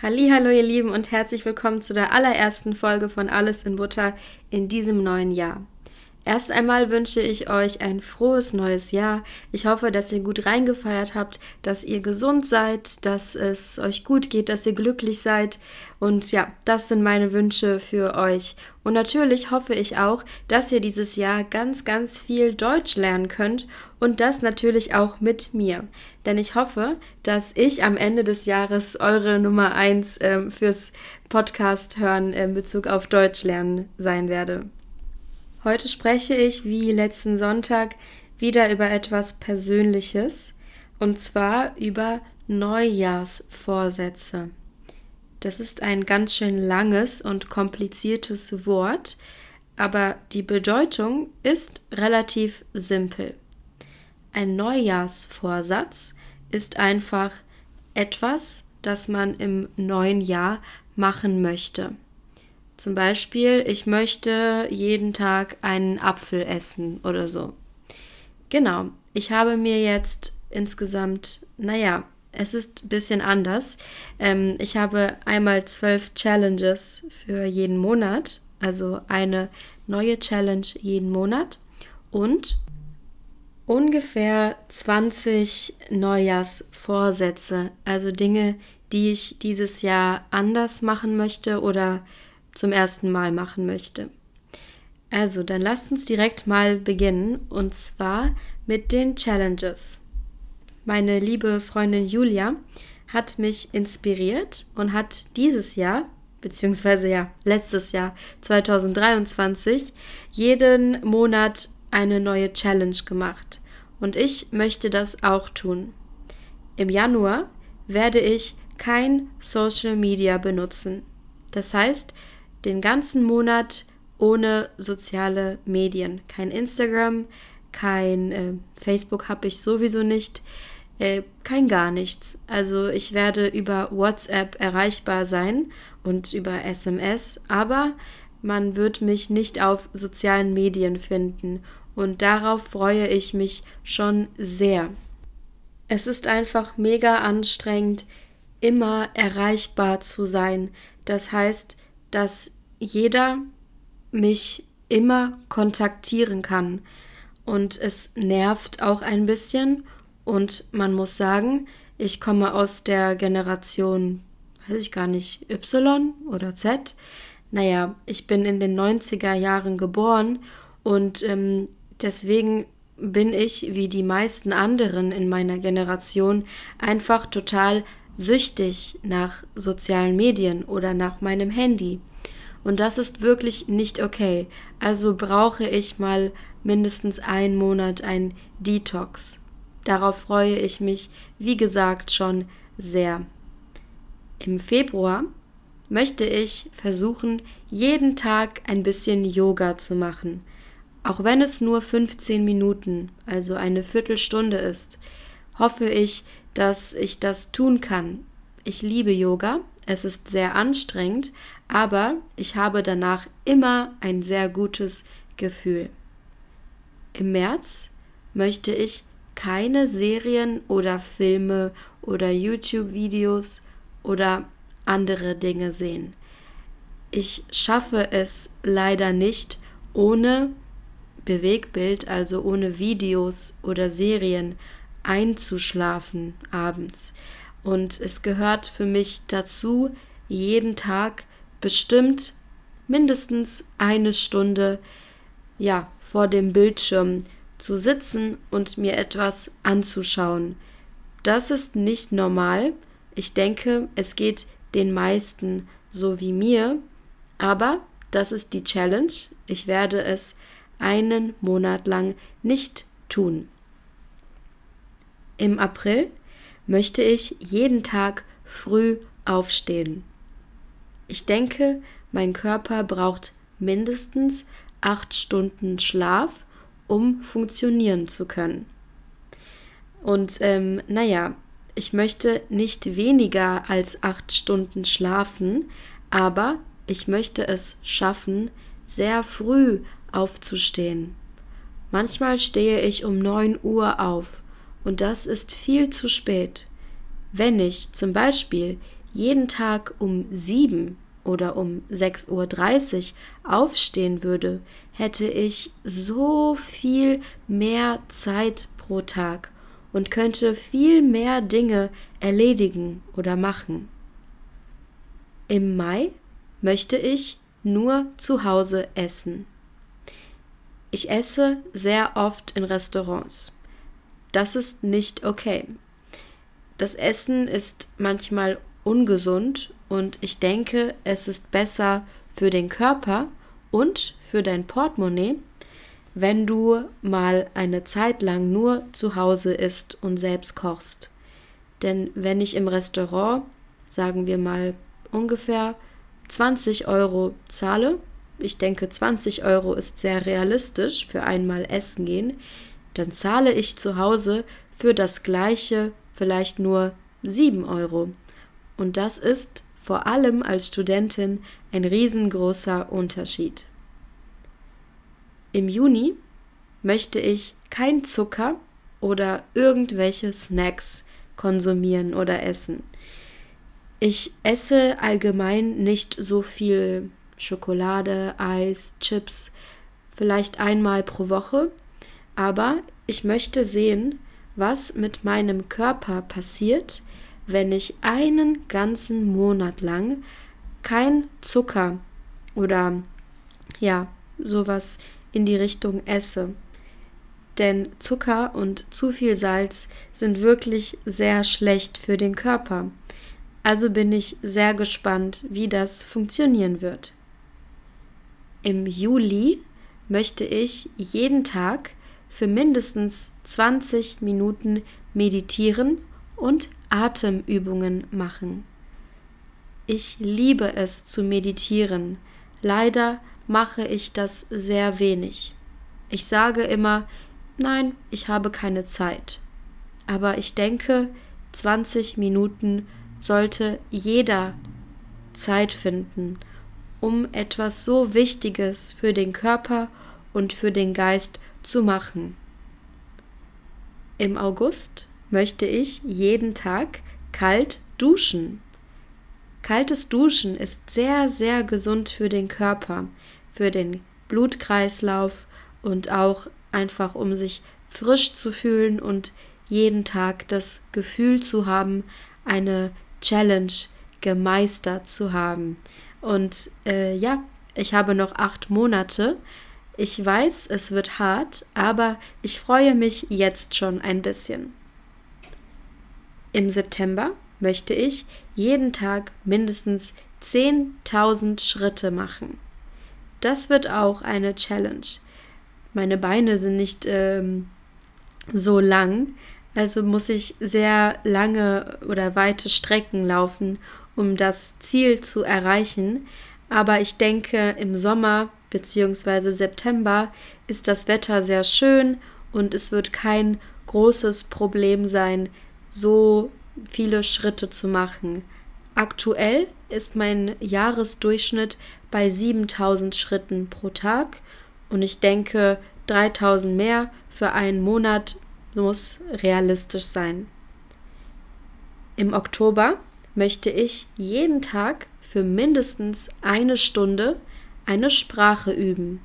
Hallo ihr Lieben und herzlich willkommen zu der allerersten Folge von Alles in Butter in diesem neuen Jahr. Erst einmal wünsche ich euch ein frohes neues Jahr. Ich hoffe, dass ihr gut reingefeiert habt, dass ihr gesund seid, dass es euch gut geht, dass ihr glücklich seid. Und ja, das sind meine Wünsche für euch. Und natürlich hoffe ich auch, dass ihr dieses Jahr ganz, ganz viel Deutsch lernen könnt und das natürlich auch mit mir. Denn ich hoffe, dass ich am Ende des Jahres eure Nummer eins äh, fürs Podcast hören in Bezug auf Deutsch lernen sein werde. Heute spreche ich, wie letzten Sonntag, wieder über etwas Persönliches, und zwar über Neujahrsvorsätze. Das ist ein ganz schön langes und kompliziertes Wort, aber die Bedeutung ist relativ simpel. Ein Neujahrsvorsatz ist einfach etwas, das man im neuen Jahr machen möchte. Zum Beispiel, ich möchte jeden Tag einen Apfel essen oder so. Genau, ich habe mir jetzt insgesamt, naja, es ist ein bisschen anders. Ähm, ich habe einmal zwölf Challenges für jeden Monat, also eine neue Challenge jeden Monat und ungefähr 20 Neujahrsvorsätze, also Dinge, die ich dieses Jahr anders machen möchte oder zum ersten Mal machen möchte. Also, dann lasst uns direkt mal beginnen und zwar mit den Challenges. Meine liebe Freundin Julia hat mich inspiriert und hat dieses Jahr, beziehungsweise ja letztes Jahr 2023, jeden Monat eine neue Challenge gemacht. Und ich möchte das auch tun. Im Januar werde ich kein Social Media benutzen. Das heißt, den ganzen Monat ohne soziale Medien. Kein Instagram, kein äh, Facebook habe ich sowieso nicht, äh, kein gar nichts. Also ich werde über WhatsApp erreichbar sein und über SMS, aber man wird mich nicht auf sozialen Medien finden und darauf freue ich mich schon sehr. Es ist einfach mega anstrengend, immer erreichbar zu sein. Das heißt, dass jeder mich immer kontaktieren kann. Und es nervt auch ein bisschen. Und man muss sagen, ich komme aus der Generation, weiß ich gar nicht, Y oder Z. Naja, ich bin in den 90er Jahren geboren und ähm, deswegen bin ich, wie die meisten anderen in meiner Generation, einfach total süchtig nach sozialen Medien oder nach meinem Handy. Und das ist wirklich nicht okay. Also brauche ich mal mindestens einen Monat ein Detox. Darauf freue ich mich, wie gesagt, schon sehr. Im Februar möchte ich versuchen, jeden Tag ein bisschen Yoga zu machen. Auch wenn es nur 15 Minuten, also eine Viertelstunde ist, hoffe ich, dass ich das tun kann. Ich liebe Yoga, es ist sehr anstrengend, aber ich habe danach immer ein sehr gutes Gefühl. Im März möchte ich keine Serien oder Filme oder YouTube-Videos oder andere Dinge sehen. Ich schaffe es leider nicht, ohne Bewegbild, also ohne Videos oder Serien, einzuschlafen abends. Und es gehört für mich dazu, jeden Tag bestimmt mindestens eine Stunde ja vor dem Bildschirm zu sitzen und mir etwas anzuschauen. Das ist nicht normal. Ich denke, es geht den meisten so wie mir, aber das ist die Challenge. Ich werde es einen Monat lang nicht tun. Im April möchte ich jeden Tag früh aufstehen. Ich denke, mein Körper braucht mindestens acht Stunden Schlaf, um funktionieren zu können. Und ähm, naja, ich möchte nicht weniger als acht Stunden schlafen, aber ich möchte es schaffen, sehr früh aufzustehen. Manchmal stehe ich um neun Uhr auf und das ist viel zu spät. Wenn ich zum Beispiel jeden Tag um sieben oder um 6.30 Uhr aufstehen würde, hätte ich so viel mehr Zeit pro Tag und könnte viel mehr Dinge erledigen oder machen. Im Mai möchte ich nur zu Hause essen. Ich esse sehr oft in Restaurants. Das ist nicht okay. Das Essen ist manchmal ungesund und ich denke, es ist besser für den Körper und für dein Portemonnaie, wenn du mal eine Zeit lang nur zu Hause isst und selbst kochst. Denn wenn ich im Restaurant, sagen wir mal, ungefähr 20 Euro zahle, ich denke 20 Euro ist sehr realistisch für einmal essen gehen, dann zahle ich zu Hause für das gleiche vielleicht nur 7 Euro. Und das ist vor allem als Studentin ein riesengroßer Unterschied. Im Juni möchte ich kein Zucker oder irgendwelche Snacks konsumieren oder essen. Ich esse allgemein nicht so viel Schokolade, Eis, Chips, vielleicht einmal pro Woche, aber ich möchte sehen, was mit meinem Körper passiert, wenn ich einen ganzen Monat lang kein Zucker oder ja, sowas in die Richtung esse. Denn Zucker und zu viel Salz sind wirklich sehr schlecht für den Körper. Also bin ich sehr gespannt, wie das funktionieren wird. Im Juli möchte ich jeden Tag für mindestens 20 Minuten meditieren und Atemübungen machen. Ich liebe es zu meditieren. Leider mache ich das sehr wenig. Ich sage immer, nein, ich habe keine Zeit. Aber ich denke, 20 Minuten sollte jeder Zeit finden, um etwas so Wichtiges für den Körper und für den Geist zu machen. Im August möchte ich jeden Tag kalt duschen. Kaltes Duschen ist sehr, sehr gesund für den Körper, für den Blutkreislauf und auch einfach, um sich frisch zu fühlen und jeden Tag das Gefühl zu haben, eine Challenge gemeistert zu haben. Und äh, ja, ich habe noch acht Monate. Ich weiß, es wird hart, aber ich freue mich jetzt schon ein bisschen. Im September möchte ich jeden Tag mindestens 10.000 Schritte machen. Das wird auch eine Challenge. Meine Beine sind nicht ähm, so lang, also muss ich sehr lange oder weite Strecken laufen, um das Ziel zu erreichen. Aber ich denke, im Sommer bzw. September ist das Wetter sehr schön und es wird kein großes Problem sein, so viele Schritte zu machen. Aktuell ist mein Jahresdurchschnitt bei 7000 Schritten pro Tag und ich denke, 3000 mehr für einen Monat muss realistisch sein. Im Oktober möchte ich jeden Tag für mindestens eine Stunde eine Sprache üben.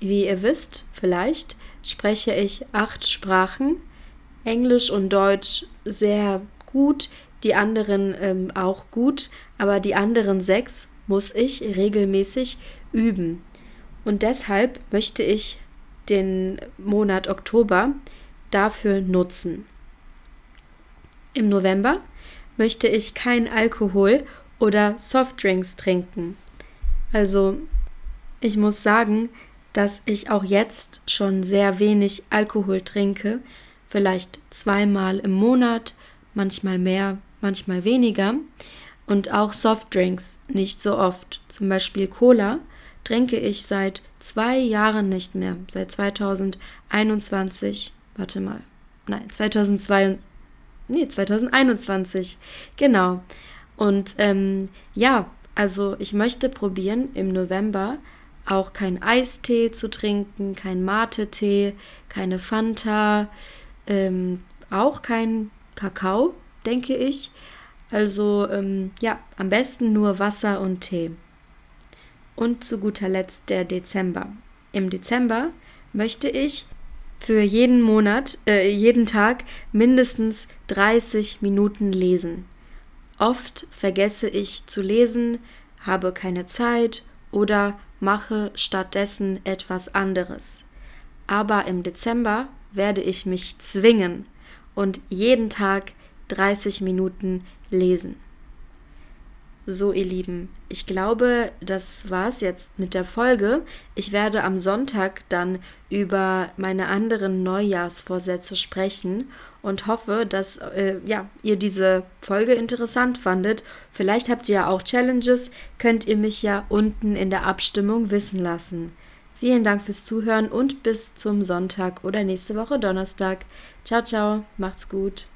Wie ihr wisst, vielleicht spreche ich acht Sprachen, Englisch und Deutsch sehr gut, die anderen ähm, auch gut, aber die anderen sechs muss ich regelmäßig üben. Und deshalb möchte ich den Monat Oktober dafür nutzen. Im November möchte ich kein Alkohol oder Softdrinks trinken. Also ich muss sagen, dass ich auch jetzt schon sehr wenig Alkohol trinke, vielleicht zweimal im Monat, manchmal mehr, manchmal weniger. Und auch Softdrinks nicht so oft. Zum Beispiel Cola trinke ich seit zwei Jahren nicht mehr, seit 2021 warte mal, nein, 2002, nee, 2021, genau. Und ähm, ja, also ich möchte probieren im November auch kein Eistee zu trinken, kein Mate-Tee, keine Fanta, ähm, auch kein Kakao, denke ich. Also ähm, ja, am besten nur Wasser und Tee. Und zu guter Letzt der Dezember. Im Dezember möchte ich für jeden Monat, äh, jeden Tag mindestens 30 Minuten lesen. Oft vergesse ich zu lesen, habe keine Zeit oder mache stattdessen etwas anderes. Aber im Dezember werde ich mich zwingen und jeden Tag 30 Minuten lesen. So, ihr Lieben, ich glaube, das war's jetzt mit der Folge. Ich werde am Sonntag dann über meine anderen Neujahrsvorsätze sprechen und hoffe, dass äh, ja, ihr diese Folge interessant fandet. Vielleicht habt ihr ja auch Challenges, könnt ihr mich ja unten in der Abstimmung wissen lassen. Vielen Dank fürs Zuhören und bis zum Sonntag oder nächste Woche Donnerstag. Ciao, ciao, macht's gut.